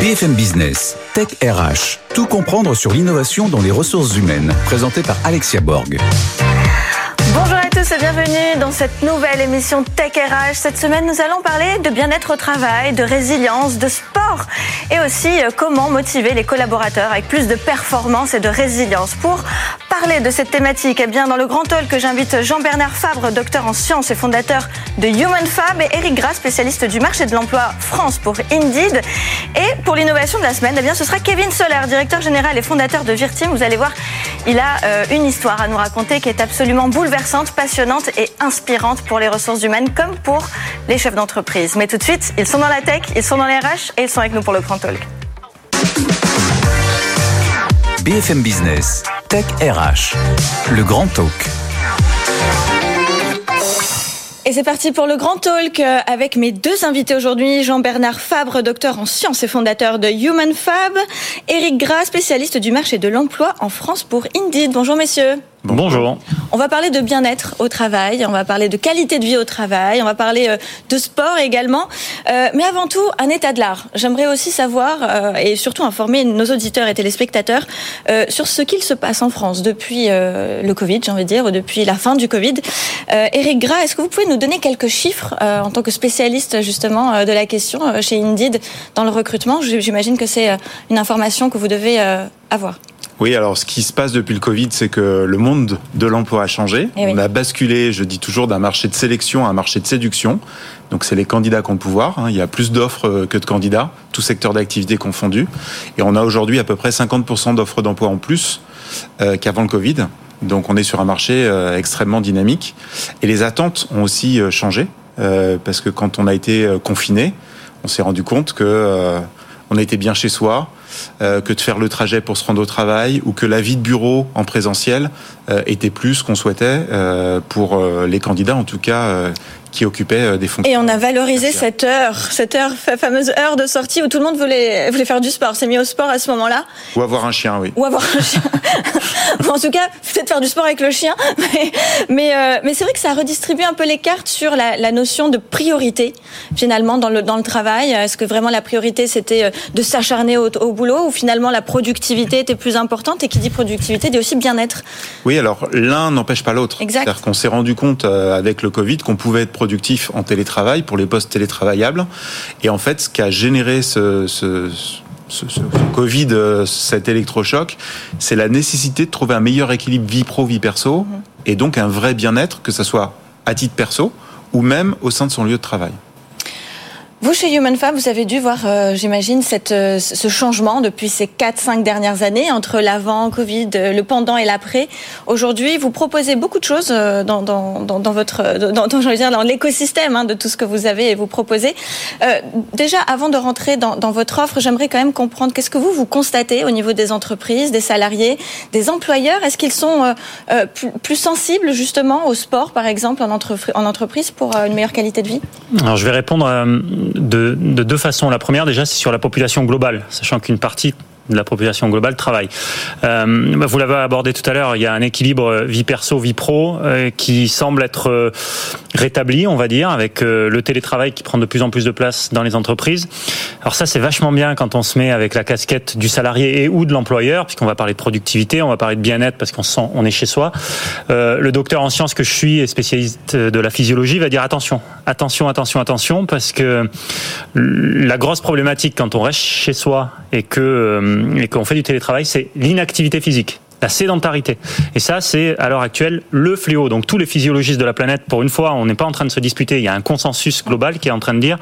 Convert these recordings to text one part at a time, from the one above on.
BFM Business, Tech RH, tout comprendre sur l'innovation dans les ressources humaines, présenté par Alexia Borg. Bonjour à tous et bienvenue dans cette nouvelle émission Tech RH. Cette semaine, nous allons parler de bien-être au travail, de résilience, de sport et aussi euh, comment motiver les collaborateurs avec plus de performance et de résilience. Pour parler de cette thématique, eh bien, dans le grand talk que j'invite Jean-Bernard Fabre, docteur en sciences et fondateur de Human Fab, et Eric Gras, spécialiste du marché de l'emploi France pour Indeed. Et pour l'innovation de la semaine, eh bien, ce sera Kevin Soler, directeur général et fondateur de Virtim. Vous allez voir, il a euh, une histoire à nous raconter qui est absolument bouleversante, passionnante et inspirante pour les ressources humaines comme pour les chefs d'entreprise. Mais tout de suite, ils sont dans la tech, ils sont dans les RH et ils sont avec nous pour le grand talk. BFM Business, Tech RH, le grand talk. Et c'est parti pour le grand talk euh, avec mes deux invités aujourd'hui, Jean-Bernard Fabre, docteur en sciences et fondateur de Human Fab, Eric Gras, spécialiste du marché de l'emploi en France pour Indeed. Bonjour messieurs. Bonjour. On va parler de bien-être au travail, on va parler de qualité de vie au travail, on va parler euh, de sport également. Euh, mais avant tout, un état de l'art. J'aimerais aussi savoir euh, et surtout informer nos auditeurs et téléspectateurs sur ce qu'il se passe en France depuis le Covid, j'ai envie de dire, ou depuis la fin du Covid. Eric Gras, est-ce que vous pouvez nous donner quelques chiffres en tant que spécialiste justement de la question chez Indeed dans le recrutement? J'imagine que c'est une information que vous devez avoir. Oui, alors ce qui se passe depuis le Covid, c'est que le monde de l'emploi a changé. Eh oui. On a basculé, je dis toujours, d'un marché de sélection à un marché de séduction. Donc c'est les candidats qui ont le pouvoir. hein. Il y a plus d'offres euh, que de candidats, tout secteur d'activité confondu. Et on a aujourd'hui à peu près 50% d'offres d'emploi en plus euh, qu'avant le Covid. Donc on est sur un marché euh, extrêmement dynamique. Et les attentes ont aussi changé. parce que quand on a été confiné, on s'est rendu compte que on était bien chez soi, euh, que de faire le trajet pour se rendre au travail ou que la vie de bureau en présentiel euh, était plus qu'on souhaitait euh, pour les candidats en tout cas qui occupaient euh, des fonctions. Et on a valorisé cette heure, cette heure, fa- fameuse heure de sortie où tout le monde voulait, voulait faire du sport. C'est mis au sport à ce moment-là. Ou avoir un chien, oui. Ou avoir un chien. En tout cas, peut-être faire du sport avec le chien. Mais, mais, euh, mais c'est vrai que ça redistribue un peu les cartes sur la, la notion de priorité, finalement, dans le, dans le travail. Est-ce que vraiment la priorité, c'était euh, de s'acharner au, au boulot ou finalement la productivité était plus importante? Et qui dit productivité dit aussi bien-être. Oui, alors l'un n'empêche pas l'autre. Exact. C'est-à-dire qu'on s'est rendu compte euh, avec le Covid qu'on pouvait être productif en télétravail pour les postes télétravaillables. Et en fait, ce qui a généré ce, ce, ce, ce- ce Covid, euh, cet électrochoc, c'est la nécessité de trouver un meilleur équilibre vie pro, vie perso, et donc un vrai bien-être, que ce soit à titre perso ou même au sein de son lieu de travail. Vous, chez Human Fab, vous avez dû voir, euh, j'imagine, euh, ce changement depuis ces 4-5 dernières années, entre l'avant, Covid, euh, le pendant et l'après. Aujourd'hui, vous proposez beaucoup de choses euh, dans, dans, dans, votre, dans, dans, l'écosystème hein, de tout ce que vous avez et vous proposez. Déjà, avant de rentrer dans, votre offre, j'aimerais quand même comprendre qu'est-ce que vous, vous constatez au niveau des entreprises, des salariés, des employeurs. Est-ce qu'ils sont plus, plus sensibles, justement, au sport, par exemple, en, entrepri- en entreprise pour une meilleure qualité de vie? Alors je vais répondre de, de deux façons. La première déjà c'est sur la population globale, sachant qu'une partie de la population globale travaille. Euh, vous l'avez abordé tout à l'heure, il y a un équilibre vie perso, vie pro euh, qui semble être euh, rétabli, on va dire, avec euh, le télétravail qui prend de plus en plus de place dans les entreprises. Alors ça c'est vachement bien quand on se met avec la casquette du salarié et ou de l'employeur, puisqu'on va parler de productivité, on va parler de bien-être parce qu'on se sent, on est chez soi. Euh, le docteur en sciences que je suis et spécialiste de la physiologie va dire attention, attention, attention, attention, parce que la grosse problématique quand on reste chez soi et que euh, et qu'on fait du télétravail, c'est l'inactivité physique. La sédentarité. Et ça, c'est à l'heure actuelle le fléau. Donc tous les physiologistes de la planète, pour une fois, on n'est pas en train de se disputer. Il y a un consensus global qui est en train de dire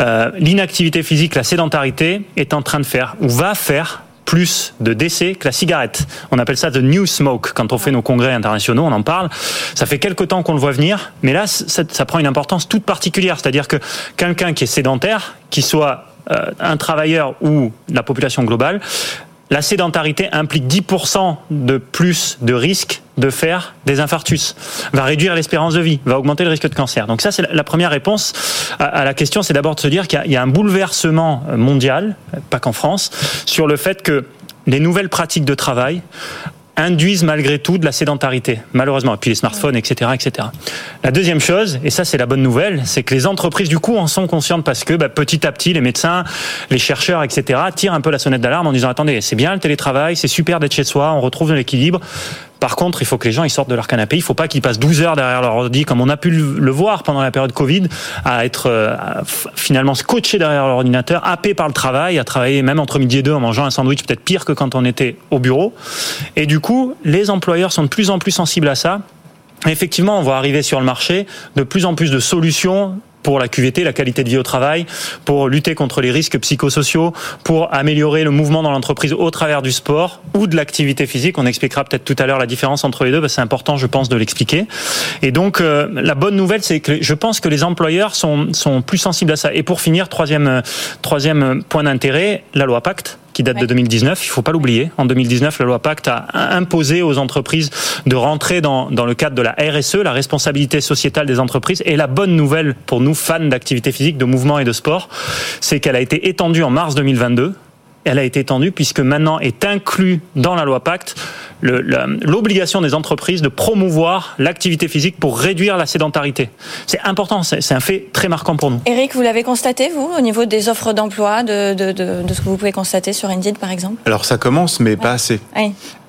euh, l'inactivité physique, la sédentarité est en train de faire ou va faire plus de décès que la cigarette. On appelle ça the new smoke. Quand on fait nos congrès internationaux, on en parle. Ça fait quelque temps qu'on le voit venir, mais là, ça, ça prend une importance toute particulière. C'est-à-dire que quelqu'un qui est sédentaire, qui soit euh, un travailleur ou la population globale, la sédentarité implique 10% de plus de risque de faire des infarctus, va réduire l'espérance de vie, va augmenter le risque de cancer. Donc ça, c'est la- première réponse à, la question, c'est d'abord de se dire qu'il y a- il y a un bouleversement mondial, pas qu'en France, sur le fait que les nouvelles pratiques de travail induisent malgré tout de la sédentarité, malheureusement. Et puis les smartphones, etc., etc. La deuxième chose, et ça c'est la bonne nouvelle, c'est que les entreprises du coup en sont conscientes parce que bah, petit à petit, les médecins, les chercheurs, etc., tirent un peu la sonnette d'alarme en disant attendez, c'est bien le télétravail, c'est super d'être chez soi, on retrouve de l'équilibre. Par contre, il faut que les gens ils sortent de leur canapé. Il ne faut pas qu'ils passent 12 heures derrière leur ordi, comme on a pu le voir pendant la période Covid, à être euh, finalement scotché derrière leur ordinateur, happé par le travail, à travailler même entre midi et deux en mangeant un sandwich, peut-être pire que quand on était au bureau. Et du coup, les employeurs sont de plus en plus sensibles à ça. Effectivement, on va arriver sur le marché de plus en plus de solutions pour la QVT, la qualité de vie au travail, pour lutter contre les risques psychosociaux, pour améliorer le mouvement dans l'entreprise au travers du sport ou de l'activité physique. On expliquera peut-être tout à l'heure la différence entre les deux, c'est important, je pense, de l'expliquer. Et donc, euh, la bonne nouvelle, c'est que je pense que les employeurs sont, sont plus sensibles à ça. Et pour finir, troisième, troisième point d'intérêt, la loi Pacte qui date de 2019. Il faut pas l'oublier. En 2019, la loi Pacte a imposé aux entreprises de rentrer dans, dans le cadre de la RSE, la responsabilité sociétale des entreprises. Et la bonne nouvelle pour nous, fans d'activité physique, de mouvement et de sport, c'est qu'elle a été étendue en mars 2022 elle a été étendue puisque maintenant est inclus dans la loi Pacte l'obligation des entreprises de promouvoir l'activité physique pour réduire la sédentarité. C'est important, c'est un fait très marquant pour nous. Eric, vous l'avez constaté, vous, au niveau des offres d'emploi, de, de, de, ce que vous pouvez constater sur Indeed, par exemple? Alors ça commence, mais pas assez.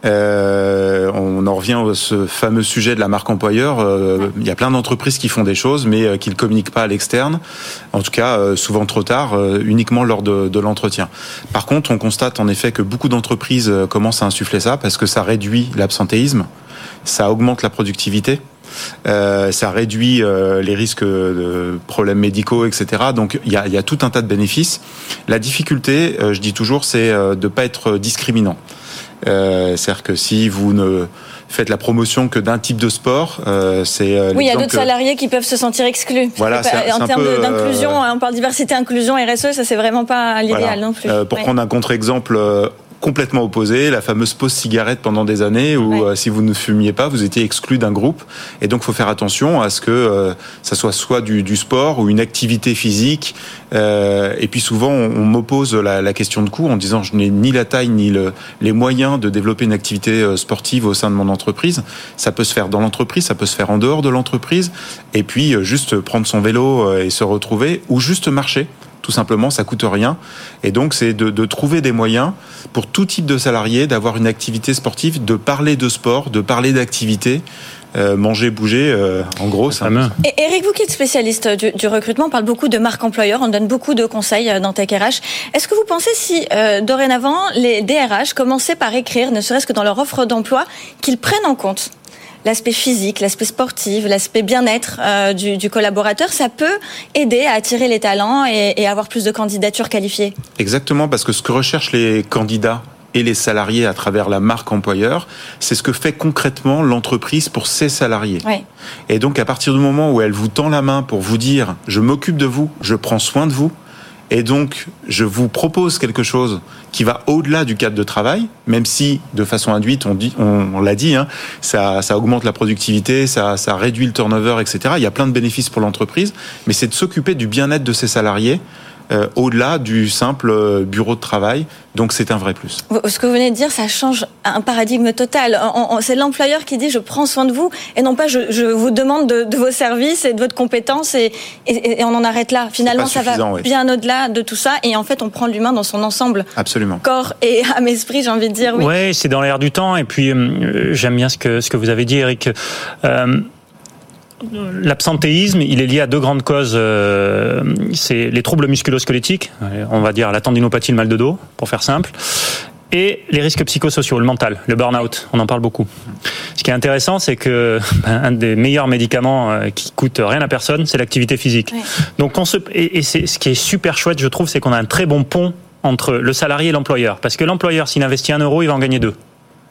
Euh, on en revient à ce fameux sujet de la marque employeur. Euh, il y a plein d'entreprises qui font des choses, mais euh, qui ne communiquent pas à l'externe. En tout cas, euh, souvent trop tard, uniquement lors de, de l'entretien. Par contre, on constate en effet que beaucoup d'entreprises commencent à insuffler ça parce que ça réduit l'absentéisme, ça augmente la productivité. Euh, ça réduit les risques de problèmes médicaux, etc. Donc il y a, y a, tout un tas de bénéfices. La difficulté, je dis toujours, c'est de ne pas être discriminant. Euh, C'est-à-dire que si vous ne faites la promotion que d'un type de sport, euh, c'est euh, oui, il y a d'autres salariés qui peuvent se sentir exclus. Voilà, en termes euh, d'inclusion, on parle diversité, inclusion, RSE, ça c'est vraiment pas l'idéal non plus. pour prendre un contre-exemple complètement opposé, la fameuse pause cigarette pendant des années où euh, si vous ne fumiez pas, vous étiez exclu d'un groupe. Et donc, il faut faire attention à ce que euh, ça soit soit du, du, sport ou une activité physique. Euh, et puis souvent, on, m'oppose la, la, question de coût en disant je n'ai ni la taille ni le, les moyens de développer une activité euh, sportive au sein de mon entreprise. Ça peut se faire dans l'entreprise, ça peut se faire en dehors de l'entreprise. Et puis juste prendre son vélo et se retrouver ou juste marcher tout simplement, ça coûte rien. Et donc, c'est de, trouver des moyens pour tout type de salarié d'avoir une activité sportive, de parler de sport, de parler d'activité. Euh, manger, bouger, euh, en gros, ça. Et Eric, vous qui êtes spécialiste du, recrutement, on parle beaucoup de marque employeur, on donne beaucoup de conseils euh, dans Tech RH. Est-ce que vous pensez si dorénavant les DRH commençaient par écrire, ne serait-ce que dans leur offre d'emploi, qu'ils prennent en compte? L'aspect physique, l'aspect sportif, l'aspect bien-être euh, du, collaborateur, ça peut aider à attirer les talents et, et avoir plus de candidatures qualifiées. Exactement, parce que ce que recherchent les candidats et les salariés à travers la marque employeur, c'est ce que fait concrètement l'entreprise pour ses salariés. Oui. Et donc à partir du moment où elle vous tend la main pour vous dire je m'occupe de vous, je prends soin de vous, et donc, je vous propose quelque chose qui va au-delà du cadre de travail, même si, de façon induite, on, l'a dit, hein, ça, ça, augmente la productivité, ça, ça réduit le turnover, etc. Il y a plein de bénéfices pour l'entreprise, mais c'est de s'occuper du bien-être de ses salariés euh, au-delà du simple euh, bureau de travail. Donc c'est un vrai plus. Ce que vous venez de dire, ça change un paradigme total. C'est l'employeur qui dit je prends soin de vous et non pas je, vous demande de, vos services et de votre compétence et, on en arrête là. Finalement, ça va bien au-delà de tout ça et en fait on prend l'humain dans son ensemble. Absolument. Corps et âme esprit, j'ai envie de dire. Oui, ouais, c'est dans l'air du temps et puis euh, j'aime bien ce que, ce que vous avez dit Eric. L'absentéisme, il est lié à deux grandes causes. Euh, c'est les troubles musculosquelettiques, on va dire la tendinopathie, le mal de dos, pour faire simple, et les risques psychosociaux, le mental, le burn-out. On en parle beaucoup. Ce qui est intéressant, c'est que ben, un des meilleurs médicaments euh, qui coûte rien à personne, c'est l'activité physique. Donc, on se, et, c'est ce qui est super chouette, je trouve, c'est qu'on a un très bon pont entre le salarié et l'employeur. Parce que l'employeur, s'il investit un euro, il va en gagner deux.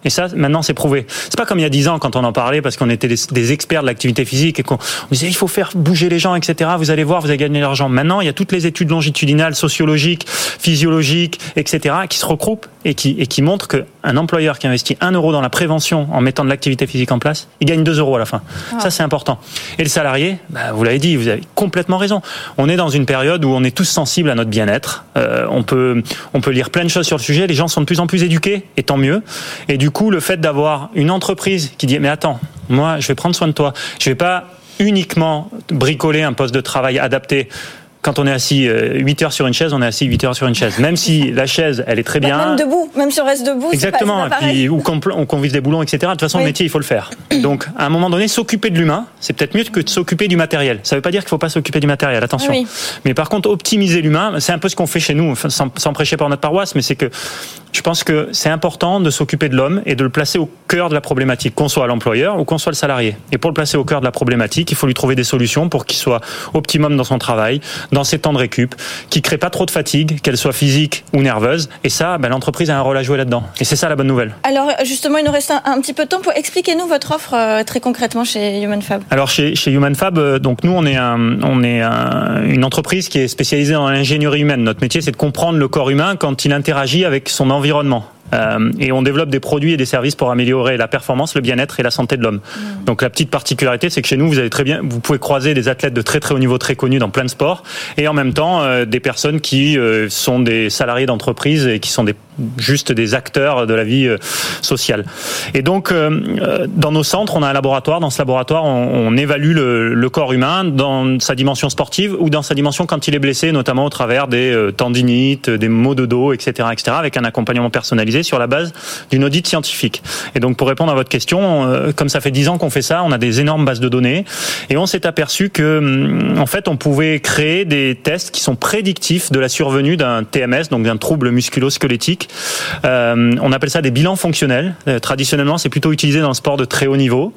Et ça, maintenant, c'est prouvé. C'est pas comme il y a dix ans quand on en parlait parce qu'on était des, experts de l'activité physique et qu'on disait il faut faire bouger les gens, etc. Vous allez voir, vous allez gagner de l'argent. Maintenant, il y a toutes les études longitudinales, sociologiques, physiologiques, etc. qui se regroupent et qui, et qui montrent qu'un employeur qui investit un euro dans la prévention en mettant de l'activité physique en place, il gagne deux euros à la fin. Ah. Ça, c'est important. Et le salarié, bah, vous l'avez dit, vous avez complètement raison. On est dans une période où on est tous sensibles à notre bien-être. Euh, on peut, on peut lire plein de choses sur le sujet. Les gens sont de plus en plus éduqués et tant mieux. Et du du coup, le fait d'avoir une entreprise qui dit mais attends, moi, je vais prendre soin de toi, je vais pas uniquement bricoler un poste de travail adapté quand on est assis 8 euh, heures sur une chaise, on est assis 8 heures sur une chaise. Même si la chaise, elle est très bah, bien. Même debout, même si on reste debout. Exactement. Pas, et puis, ou qu'on vise des boulons, etc. De toute façon, le métier, il faut le faire. Donc, à un moment donné, s'occuper de l'humain, c'est peut-être mieux que de s'occuper du matériel. Ça ne veut pas dire qu'il ne faut pas s'occuper du matériel, attention. Mais par contre, optimiser l'humain, c'est un peu ce qu'on fait chez nous, sans, sans prêcher par notre paroisse, mais c'est que je pense que c'est important de s'occuper de l'homme et de le placer au cœur de la problématique, qu'on soit l'employeur ou qu'on soit le salarié. Et pour le placer au cœur de la problématique, il faut lui trouver des solutions pour qu'il soit optimum dans son travail, dans ses temps de récup, qu'il crée pas trop de fatigue, qu'elle soit physique ou nerveuse. Et ça, ben, l'entreprise a un rôle à jouer là-dedans. Et c'est ça la bonne nouvelle. Alors justement, il nous reste un, petit peu de temps pour expliquer nous votre offre euh, très concrètement chez Human Fab. Alors chez, chez Human Fab, euh, donc nous on est un, on est une entreprise qui est spécialisée dans l'ingénierie humaine. Notre métier, c'est de comprendre le corps humain quand il interagit avec son environnement. Euh, et on développe des produits et des services pour améliorer la performance, le bien-être et la santé de l'homme. Mmh. Donc la petite particularité, c'est que chez nous, vous avez très bien, vous pouvez croiser des athlètes de très très haut niveau, très connus dans plein de sports, et en même temps euh, des personnes qui euh, sont des salariés d'entreprise et qui sont des juste des acteurs de la vie euh, sociale. Et donc, euh, dans nos centres, on a un laboratoire. Dans ce laboratoire, on, évalue le, corps humain dans sa dimension sportive ou dans sa dimension quand il est blessé, notamment au travers des euh, tendinites, des maux de dos, etc., etc., avec un accompagnement personnalisé sur la base d'une audit scientifique. Et donc, pour répondre à votre question, comme ça fait dix ans qu'on fait ça, on a des énormes bases de données et on s'est aperçu que, hum, en fait, on pouvait créer des tests qui sont prédictifs de la survenue d'un TMS, donc d'un trouble musculo-squelettique euh, on appelle ça des bilans fonctionnels. Euh, traditionnellement, c'est plutôt utilisé dans le sport de très haut niveau,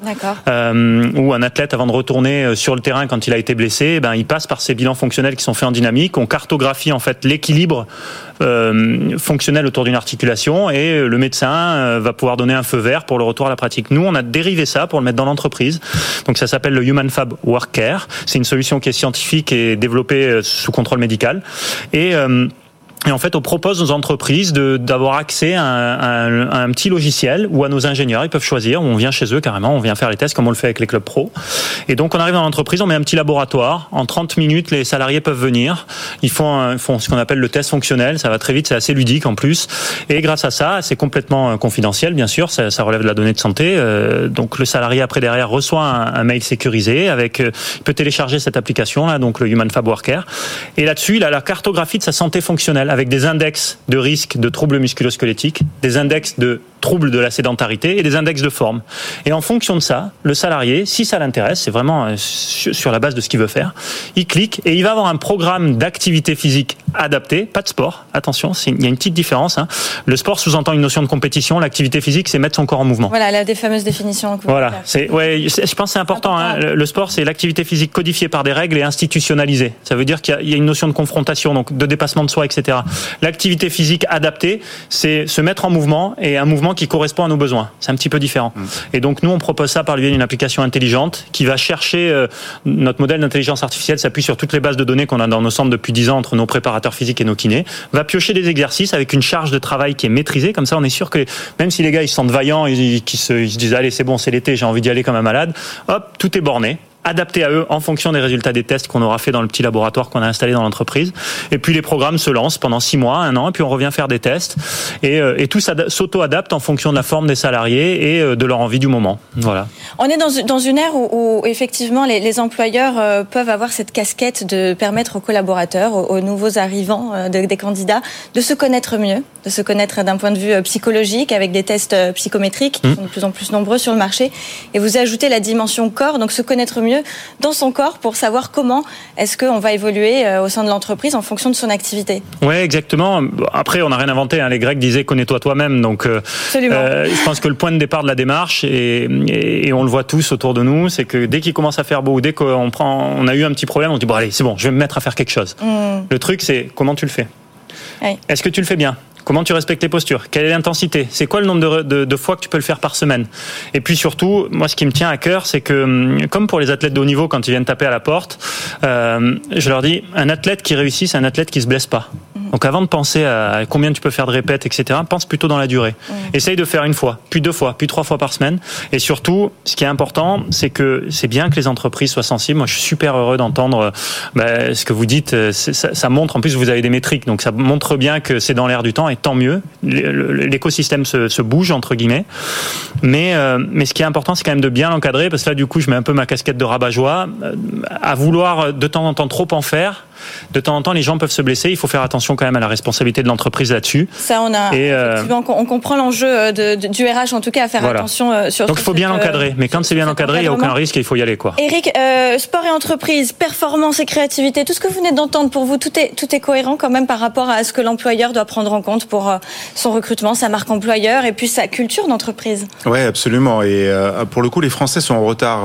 euh, où un athlète, avant de retourner sur le terrain quand il a été blessé, eh ben, il passe par ces bilans fonctionnels qui sont faits en dynamique. On cartographie en fait l'équilibre fonctionnel autour d'une articulation et le médecin va pouvoir donner un feu vert pour le retour à la pratique. Nous, on a dérivé ça pour le mettre dans l'entreprise. Donc ça s'appelle le Human Fab Work C'est une solution qui est scientifique et développée sous contrôle médical. Et et en fait, on propose aux entreprises d'avoir accès à un, un, petit logiciel où à nos ingénieurs, ils peuvent choisir. On vient chez eux carrément, on vient faire les tests comme on le fait avec les clubs pro. Et donc, on arrive dans l'entreprise, on met un petit laboratoire. En 30 minutes, les salariés peuvent venir. Ils font, font ce qu'on appelle le test fonctionnel. Ça va très vite, c'est assez ludique en plus. Et grâce à ça, c'est complètement euh, confidentiel, bien sûr. Ça, ça, relève de la donnée de santé. Euh, donc, le salarié après derrière reçoit un, un mail sécurisé avec. Euh, il peut télécharger cette application là, donc le Human Fab Worker. Et là-dessus, il a la cartographie de sa santé fonctionnelle avec des index de risque de troubles musculosquelettiques, des index de troubles de la sédentarité et des index de forme. Et en fonction de ça, le salarié, si ça l'intéresse, c'est vraiment euh, sur la base de ce qu'il veut faire, il clique et il va avoir un programme d'activité physique adapté, pas de sport. Attention, il y a une petite différence. Hein. Le sport sous-entend une notion de compétition, l'activité physique, c'est mettre son corps en mouvement. Voilà, la des fameuses définitions. Voilà, c'est ouais, je pense c'est important. Hein. Le sport, c'est l'activité physique codifiée par des règles et institutionnalisée. Ça veut dire qu'il y a une notion de confrontation, donc de dépassement de soi, etc. L'activité physique adaptée, c'est se mettre en mouvement et un mouvement qui correspond à nos besoins. C'est un petit peu différent. Mm. Et donc nous, on propose ça par le biais d'une application intelligente qui va chercher euh, notre modèle d'intelligence artificielle s'appuie sur toutes les bases de données qu'on a dans nos centres depuis 10 ans entre nos préparateurs physiques et nos kinés, va piocher des exercices avec une charge de travail qui est maîtrisée. Comme ça, on est sûr que même si les gars ils se sentent vaillants, ils, se, ils se disent allez c'est bon, c'est l'été, j'ai envie d'y aller comme un malade, hop, tout est borné adapté à eux en fonction des résultats des tests qu'on aura fait dans le petit laboratoire qu'on a installé dans l'entreprise. Et puis les programmes se lancent pendant six mois, un an, et puis on revient faire des tests. Et, euh, et tout s'auto-adapte en fonction de la forme des salariés et euh, de leur envie du moment. Voilà. On est dans, dans une ère où, où effectivement les, les, employeurs euh, peuvent avoir cette casquette de permettre aux collaborateurs, aux, nouveaux arrivants des candidats, de se connaître mieux, de se connaître d'un point de vue psychologique avec des tests psychométriques qui mmh. sont de plus en plus nombreux sur le marché. Et vous ajoutez la dimension corps, donc se connaître mieux dans son corps pour savoir comment est-ce qu'on va évoluer euh, au sein de l'entreprise en fonction de son activité. Oui, exactement. Après, on n'a rien inventé. Hein. Les Grecs disaient connais-toi toi-même. Donc, euh, euh, je pense que le point de départ de la démarche, et, on le voit tous autour de nous, c'est que dès qu'il commence à faire beau, dès qu'on prend, on a eu un petit problème, on dit bon allez, c'est bon, je vais me mettre à faire quelque chose. Mm. Le truc, c'est comment tu le fais? Est-ce que tu le fais bien? Comment tu respectes les postures? Quelle est l'intensité? C'est quoi le nombre de, fois que tu peux le faire par semaine? Et puis surtout, moi, ce qui me tient à cœur, c'est que, hum, comme pour les athlètes de haut niveau, quand ils viennent taper à la porte, euh, je leur dis, un athlète qui réussit, c'est un athlète qui se blesse pas. Donc avant de penser à combien tu peux faire de répètes, etc., pense plutôt dans la durée. Essaye de faire une fois, puis deux fois, puis trois fois par semaine. Et surtout, ce qui est important, c'est que c'est bien que les entreprises soient sensibles. Moi, je suis super heureux d'entendre bah, ce que vous dites. Ça, ça, montre, en plus, vous avez des métriques, donc ça montre bien que c'est dans l'air du temps, et tant mieux. L'écosystème se, se, bouge, entre guillemets. Mais, euh, mais ce qui est important, c'est quand même de bien l'encadrer, parce que là, du coup, je mets un peu ma casquette de rabat-joie. Euh, à vouloir de temps en temps trop en faire, de temps en temps, les gens peuvent se blesser. Il faut faire attention quand même à la responsabilité de l'entreprise là-dessus. Ça, on a. Et euh, on comprend l'enjeu euh, du RH, en tout cas, à faire attention euh, sur. Donc, il faut bien l'encadrer. Mais quand c'est bien encadré, il n'y a aucun risque et il faut y aller, quoi. Eric, sport et entreprise, performance et créativité, tout ce que vous venez d'entendre pour vous, tout est, tout est cohérent quand même par rapport à ce que l'employeur doit prendre en compte pour son recrutement, sa marque employeur et puis sa culture d'entreprise. Oui, absolument. Et pour le coup, les Français sont en retard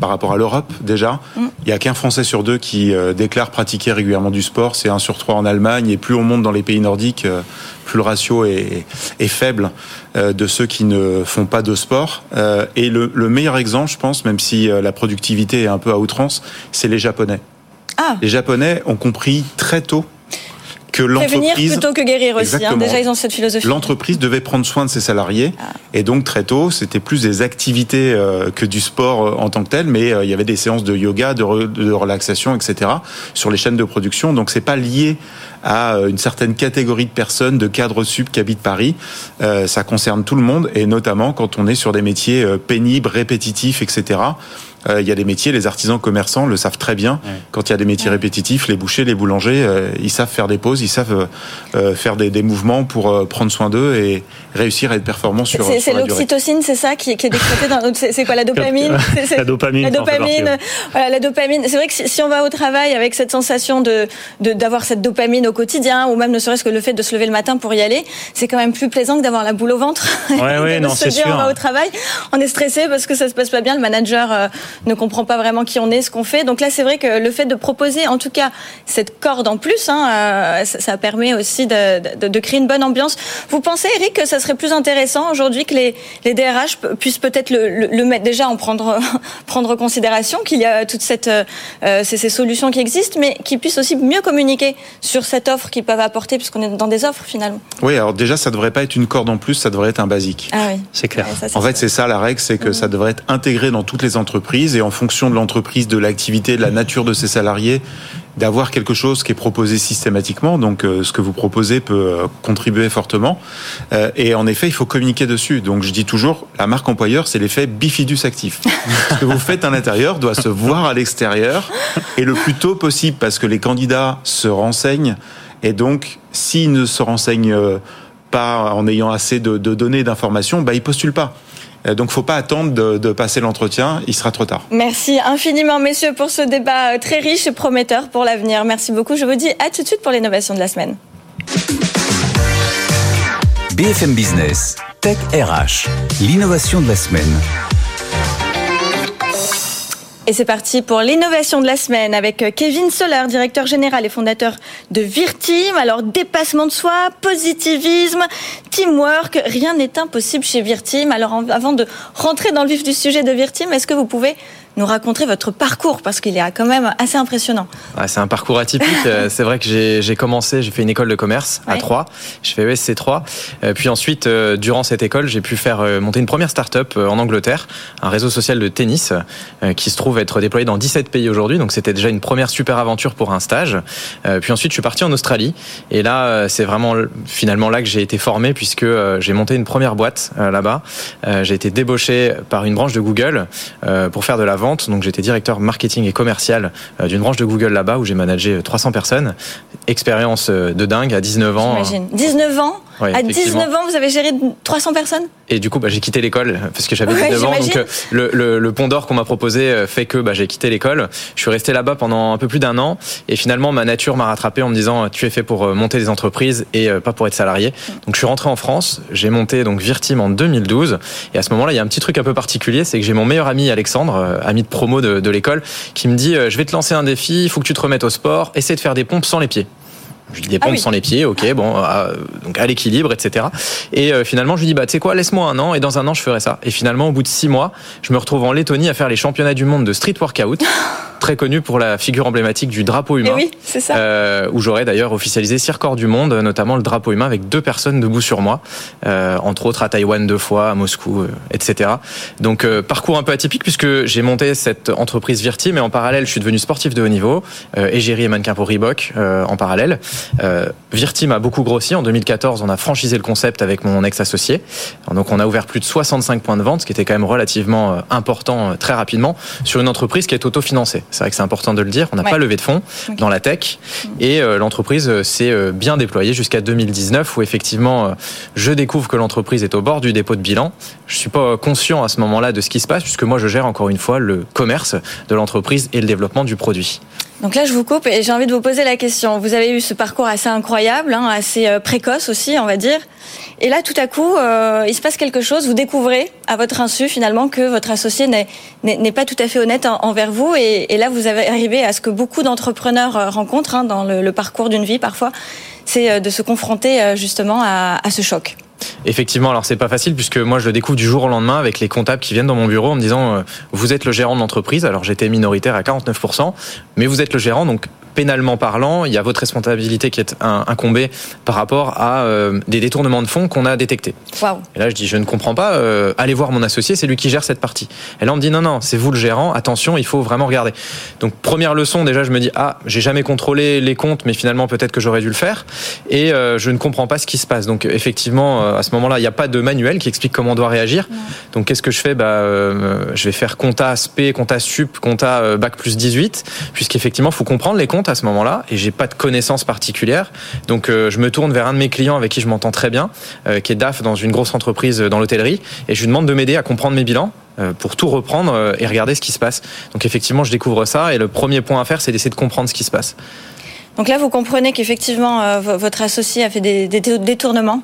par rapport à l'Europe déjà. Mm. Il n'y a qu'un Français sur deux qui déclare pratiquer régulièrement du sport. C'est 1 sur 3 en Allemagne. Et plus on monte dans les pays nordiques, euh, plus le ratio est, faible euh, de ceux qui ne font pas de sport. Euh, et le, meilleur exemple, je pense, même si la productivité est un peu à outrance, c'est les Japonais. Ah. Les Japonais ont compris très tôt que l'entreprise plutôt que guérir aussi. Hein. Déjà, ils ont cette philosophie. L'entreprise devait prendre soin de ses salariés, ah. et donc très tôt, c'était plus des activités euh, que du sport euh, en tant que tel, mais euh, il y avait des séances de yoga, de, de relaxation, etc. sur les chaînes de production. Donc c'est pas lié à une certaine catégorie de personnes, de cadres sub qui habitent Paris. ça concerne tout le monde, et notamment quand on est sur des métiers pénibles, répétitifs, etc. Euh, il y a des métiers, les artisans commerçants le savent très bien. Quand il y a des métiers répétitifs, les bouchers, les boulangers, euh, ils savent faire des pauses, ils savent euh, faire des, des, mouvements pour prendre soin d'eux et réussir à être performants sur. C'est l'oxytocine, c'est ça qui, qui, est décrété dans. C'est quoi la dopamine La dopamine. La dopamine. Voilà, la dopamine. C'est vrai que si, on va au travail avec cette sensation de d'avoir cette dopamine au quotidien, ou même ne serait-ce que le fait de se lever le matin pour y aller, c'est quand même plus plaisant que d'avoir la boule au ventre. Ouais, ouais, non, c'est sûr. On va au travail, on est stressé parce que ça se passe pas bien. Le manager ne comprend pas vraiment qui on est, ce qu'on fait. Donc là, c'est vrai que le fait de proposer, en tout cas, cette corde en plus, hein, euh, ça, permet aussi de, créer une bonne ambiance. Vous pensez, Eric, que ça serait plus intéressant aujourd'hui que les, les DRH puissent peut-être le, mettre déjà en prendre prendre considération qu'il y a toutes cette euh, ces, ces, solutions qui existent, mais qu'ils puissent aussi mieux communiquer sur cette offre qu'ils peuvent apporter, puisqu'on est dans des offres finalement. Oui, alors déjà, ça devrait pas être une corde en plus, ça devrait être un basique. Ah oui. C'est clair. en fait, c'est ça la règle, c'est que mmh. ça devrait être intégré dans toutes les entreprises et en fonction de l'entreprise, de l'activité, de la nature de ses salariés, d'avoir quelque chose qui est proposé systématiquement. Donc, euh, ce que vous proposez peut euh, contribuer fortement. Euh, et en effet, il faut communiquer dessus. Donc, je dis toujours, la marque employeur, c'est l'effet bifidus actif. ce que vous faites à l'intérieur doit se voir à l'extérieur et le plus tôt possible parce que les candidats se renseignent. Et donc, s'ils ne se renseignent pas en ayant assez de, données, d'informations, bah, ils postulent pas. Euh, donc, faut pas attendre de, passer l'entretien, il sera trop tard. Merci infiniment, messieurs, pour ce débat euh, très riche et prometteur pour l'avenir. Merci beaucoup. Je vous dis à tout de suite pour l'innovation de la semaine. BFM Business, Tech RH, l'innovation de la semaine. Et c'est parti pour l'innovation de la semaine avec euh, Kevin Soler, directeur général et fondateur de Virteam. Alors, dépassement de soi, positivisme, teamwork, rien n'est impossible chez Virteam. Alors, avant de rentrer dans le vif du sujet de Virteam, est-ce que vous pouvez nous raconter votre parcours parce qu'il est quand même assez impressionnant. c'est un parcours atypique. Euh, c'est vrai que j'ai commencé, j'ai fait une école de commerce à Troyes. Je fais ESC 3. Euh, puis ensuite, euh, durant cette école, j'ai pu faire monter une première start-up en Angleterre, un réseau social de tennis qui se trouve être déployé dans 17 pays aujourd'hui. Donc c'était déjà une première super aventure pour un stage. Puis ensuite, je suis parti en Australie. Et là, c'est vraiment finalement là que j'ai été formé puisque j'ai monté une première boîte là-bas. J'ai été débauché par une branche de Google pour faire de la vente donc j'étais directeur marketing et commercial euh, d'une branche de Google là-bas où j'ai managé 300 euh, personnes. Expérience euh, de dingue à 19 ans. J'imagine. 19 ans À 19 ans, vous avez géré 300 personnes? Et du coup, bah, j'ai quitté l'école parce que j'avais 19 ans. Donc le, le, pont d'or qu'on m'a proposé fait que bah, j'ai quitté l'école. Je suis resté là-bas pendant un peu plus d'un an et finalement ma nature m'a rattrapé en me disant tu es fait pour monter des entreprises et pas pour être salarié. Donc je suis rentré en France, j'ai monté donc Virtim en 2012 et à ce moment-là, il y a un petit truc un peu particulier, c'est que j'ai mon meilleur ami Alexandre, ami de promo de, l'école, qui me dit euh, Je vais te lancer un défi, il faut que tu te remettes au sport, essaie de faire des pompes sans les pieds. Je dis des ah pompes sans les pieds, ok, bon, euh, donc à l'équilibre, etc. Et euh, finalement, je lui dis, bah, tu sais quoi, laisse-moi un an, et dans un an, je ferai ça. Et finalement, au bout de six mois, je me retrouve en Lettonie à faire les championnats du monde de street workout. très connu pour la figure emblématique du drapeau humain. Et oui, c'est ça. Euh, où j'aurais d'ailleurs officialisé six records du monde, notamment le drapeau humain avec deux personnes debout sur moi, euh, entre autres à Taïwan deux fois, à Moscou, euh, etc. Donc euh, parcours un peu atypique puisque j'ai monté cette entreprise Virti, mais en parallèle, je suis devenu sportif de haut niveau, euh, égérie et mannequin pour Reebok euh, en parallèle. Euh, Virti m'a beaucoup grossi. En 2014, on a franchisé le concept avec mon ex-associé. Donc on a ouvert plus de 65 points de vente, ce qui était quand même relativement euh, important euh, très rapidement sur une entreprise qui est autofinancée. C'est vrai que c'est important de le dire. On n'a Ouais. pas levé de fonds dans la tech et euh, l'entreprise euh, s'est euh, bien déployée jusqu'à 2019 où effectivement euh, je découvre que l'entreprise est au bord du dépôt de bilan. Je suis pas conscient à ce moment-là de ce qui se passe puisque moi je gère encore une fois le commerce de l'entreprise et le développement du produit. Donc là, je vous coupe et j'ai envie de vous poser la question. Vous avez eu ce parcours assez incroyable, hein, assez euh, précoce aussi, on va dire. Et là, tout à coup, euh, il se passe quelque chose. Vous découvrez, à votre insu, finalement, que votre associé n'est- pas tout à fait honnête en- envers vous. Et, et là, vous avez arrivé à ce que beaucoup d'entrepreneurs euh, rencontrent hein, dans le, le parcours d'une vie, parfois, c'est euh, de se confronter justement à, à ce choc. Effectivement, alors c'est pas facile puisque moi je le découvre du jour au lendemain avec les comptables qui viennent dans mon bureau en me disant euh, vous êtes le gérant de l'entreprise. Alors j'étais minoritaire à 49%, mais vous êtes le gérant donc pénalement parlant, il y a votre responsabilité qui est incombée par rapport à euh, des détournements de fonds qu'on a détectés. Et là, je dis, je ne comprends pas. euh, allez voir mon associé, c'est lui qui gère cette partie. Et là, on me dit, non, non, c'est vous le gérant. Attention, il faut vraiment regarder. Donc, première leçon, déjà, je me dis, ah, j'ai jamais contrôlé les comptes, mais finalement, peut-être que j'aurais dû le faire. Et euh, je ne comprends pas ce qui se passe. Donc, effectivement, à ce moment-là, il n'y a pas de manuel qui explique comment on doit réagir. Donc, qu'est-ce que je fais? Bah, Je vais faire compta SP, compta sup, compta bac plus 18, puisqu'effectivement, il faut comprendre les comptes à ce moment-là. Et j'ai pas de connaissances particulières. Donc, euh, je me tourne vers un de mes clients avec qui je m'entends très bien, euh, qui est DAF dans une grosse entreprise euh, dans l'hôtellerie, et je lui demande de m'aider à comprendre mes bilans pour tout reprendre et regarder ce qui se passe. Donc effectivement, je découvre ça et le premier point à faire, c'est d'essayer de comprendre ce qui se passe. Donc là, vous comprenez qu'effectivement, vo- votre associé a fait des, détournements.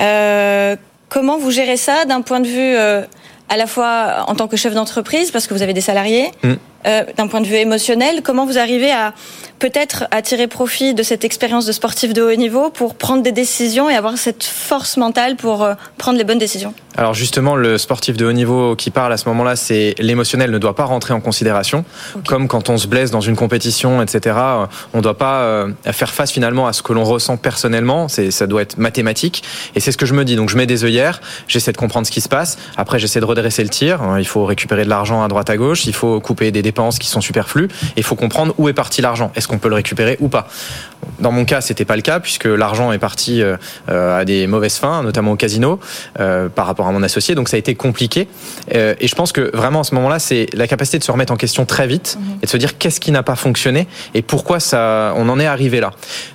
Euh, comment vous gérez ça d'un point de vue euh, à la fois en tant que chef d'entreprise, parce que vous avez des salariés, Mm. Euh, d'un point de vue émotionnel, comment vous arrivez à peut-être à tirer profit de cette expérience de sportif de haut niveau pour prendre des décisions et avoir cette force mentale pour euh, prendre les bonnes décisions? Alors justement, le sportif de haut niveau qui parle à ce moment-là, c'est l'émotionnel ne doit pas rentrer en considération. Ok. Comme quand on se blesse dans une compétition, etc. euh, On ne doit pas euh, faire face finalement à ce que l'on ressent personnellement. Ça doit être mathématique. Et c'est ce que je me dis. Donc je mets des œillères, j'essaie de comprendre ce qui se passe. Après, j'essaie de redresser le tir. Il faut récupérer de l'argent à droite à gauche. Il faut couper des dépenses qui sont superflues. Il faut comprendre où est parti l'argent. Est-ce qu'on peut le récupérer ou pas? Dans mon cas, c'était pas le cas puisque l'argent est parti euh, euh, à des mauvaises fins, notamment au casino, euh, par rapport à mon associé. Donc ça a été compliqué. Et je pense que vraiment à ce moment-là, c'est la capacité de se remettre en question très vite et de se dire qu'est-ce qui n'a pas fonctionné et pourquoi ça, on en est arrivé là.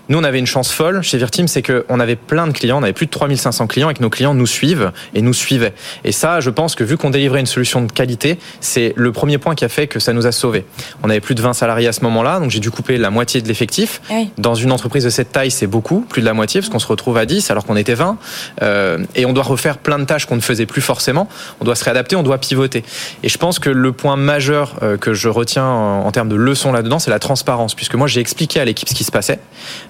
Nous, on avait une chance folle chez Virtim, c'est qu'on avait plein de clients, on avait plus de 3500 clients et que nos clients nous suivent et nous suivaient. Et ça, je pense que vu qu'on délivrait une solution de qualité, c'est le premier point qui a fait que ça nous a sauvés. On avait plus de 20 salariés à ce moment-là, donc j'ai dû couper la moitié de l'effectif. Eh oui. Dans une entreprise de cette taille, c'est beaucoup, plus de la moitié, parce qu'on se retrouve à 10 alors qu'on était 20. Euh, et on doit refaire plein de tâches qu'on ne faisait plus forcément. On doit se réadapter, on doit pivoter. Et je pense que le point majeur euh, que je retiens en, termes de leçon là-dedans, c'est la transparence. Puisque moi, j'ai expliqué à l'équipe ce qui se passait.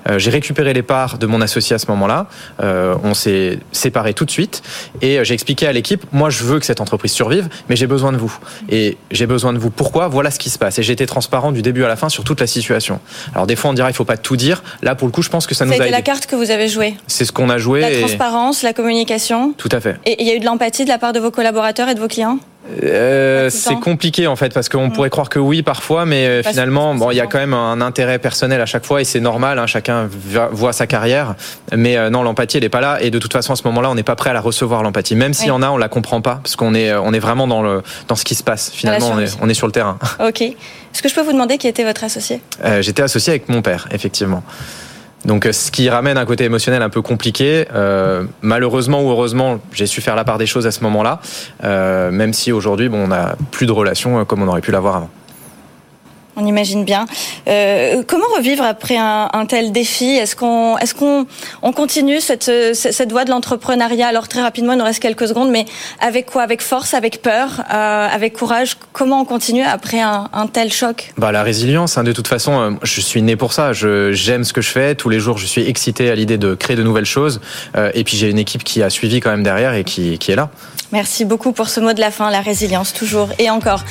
Euh, j'ai récupéré les parts de mon associé à ce moment-là. On s'est séparés tout de suite. Et j'ai expliqué à l'équipe, moi, je veux que cette entreprise survive, mais j'ai besoin de vous. Et j'ai besoin de vous. Pourquoi? Voilà ce qui se passe. Et j'ai été transparent du début à la fin sur toute la situation. Alors des fois, on dira, il faut pas tout dire. Là, pour le coup, je pense que ça, Ça nous a a été la aidé. carte que vous avez jouée. C'est ce qu'on a joué. La et- transparence, la communication. Tout à fait. Et il y a eu de l'empathie de la part de vos collaborateurs et de vos clients? Euh, c'est compliqué en fait parce qu'on Mm. pourrait croire que oui parfois, mais euh, Pas finalement, bon, il y a quand même un intérêt personnel à chaque fois et c'est normal. hein, chacun voit sa carrière, mais euh, non, l'empathie elle est pas là et de toute façon à ce moment-là, on n'est pas prêt à la recevoir l'empathie, même s'il y en a, on la comprend pas parce qu'on est on est vraiment dans le dans ce qui se passe. Finalement, on est, survie. on est sur le terrain. Ok. Est-ce que je peux vous demander qui était votre associé? Euh, J'étais associé avec mon père, effectivement. Donc, euh, ce qui ramène un côté émotionnel un peu compliqué. Euh, malheureusement ou heureusement, j'ai su faire la part des choses à ce moment-là, euh, même si aujourd'hui, bon, on n'a plus de relation comme on aurait pu l'avoir avant. On imagine bien. Euh, comment revivre après un, un tel défi? Est-ce qu'on est-ce qu'on on continue cette, cette voie de l'entrepreneuriat? Alors très rapidement, il nous reste quelques secondes, mais avec quoi? Avec force, avec peur, euh, avec courage? Comment on continue après un, un tel choc? Bah, la résilience, hein, de toute façon, euh, je suis né pour ça. J'aime ce que je fais. Tous les jours, je suis excité à l'idée de créer de nouvelles choses. Euh, et puis, j'ai une équipe qui a suivi quand même derrière et qui, qui est là. Merci beaucoup pour ce mot de la fin, la résilience toujours et encore.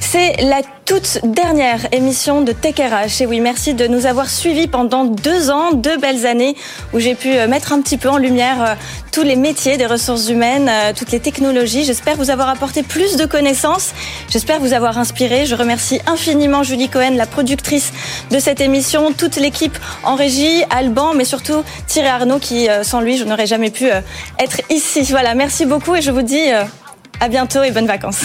C'est la toute dernière émission de Tech RH. Et oui, merci de nous avoir suivis pendant deux ans, deux belles années où j'ai pu euh, mettre un petit peu en lumière euh, tous les métiers des ressources humaines, euh, toutes les technologies. J'espère vous avoir apporté plus de connaissances. J'espère vous avoir inspiré. Je remercie infiniment Julie Cohen, la productrice de cette émission, toute l'équipe en régie, Alban, mais surtout Thierry Arnaud qui, sans lui, je n'aurais jamais pu être ici. Voilà, merci beaucoup et je vous dis à bientôt et bonnes vacances.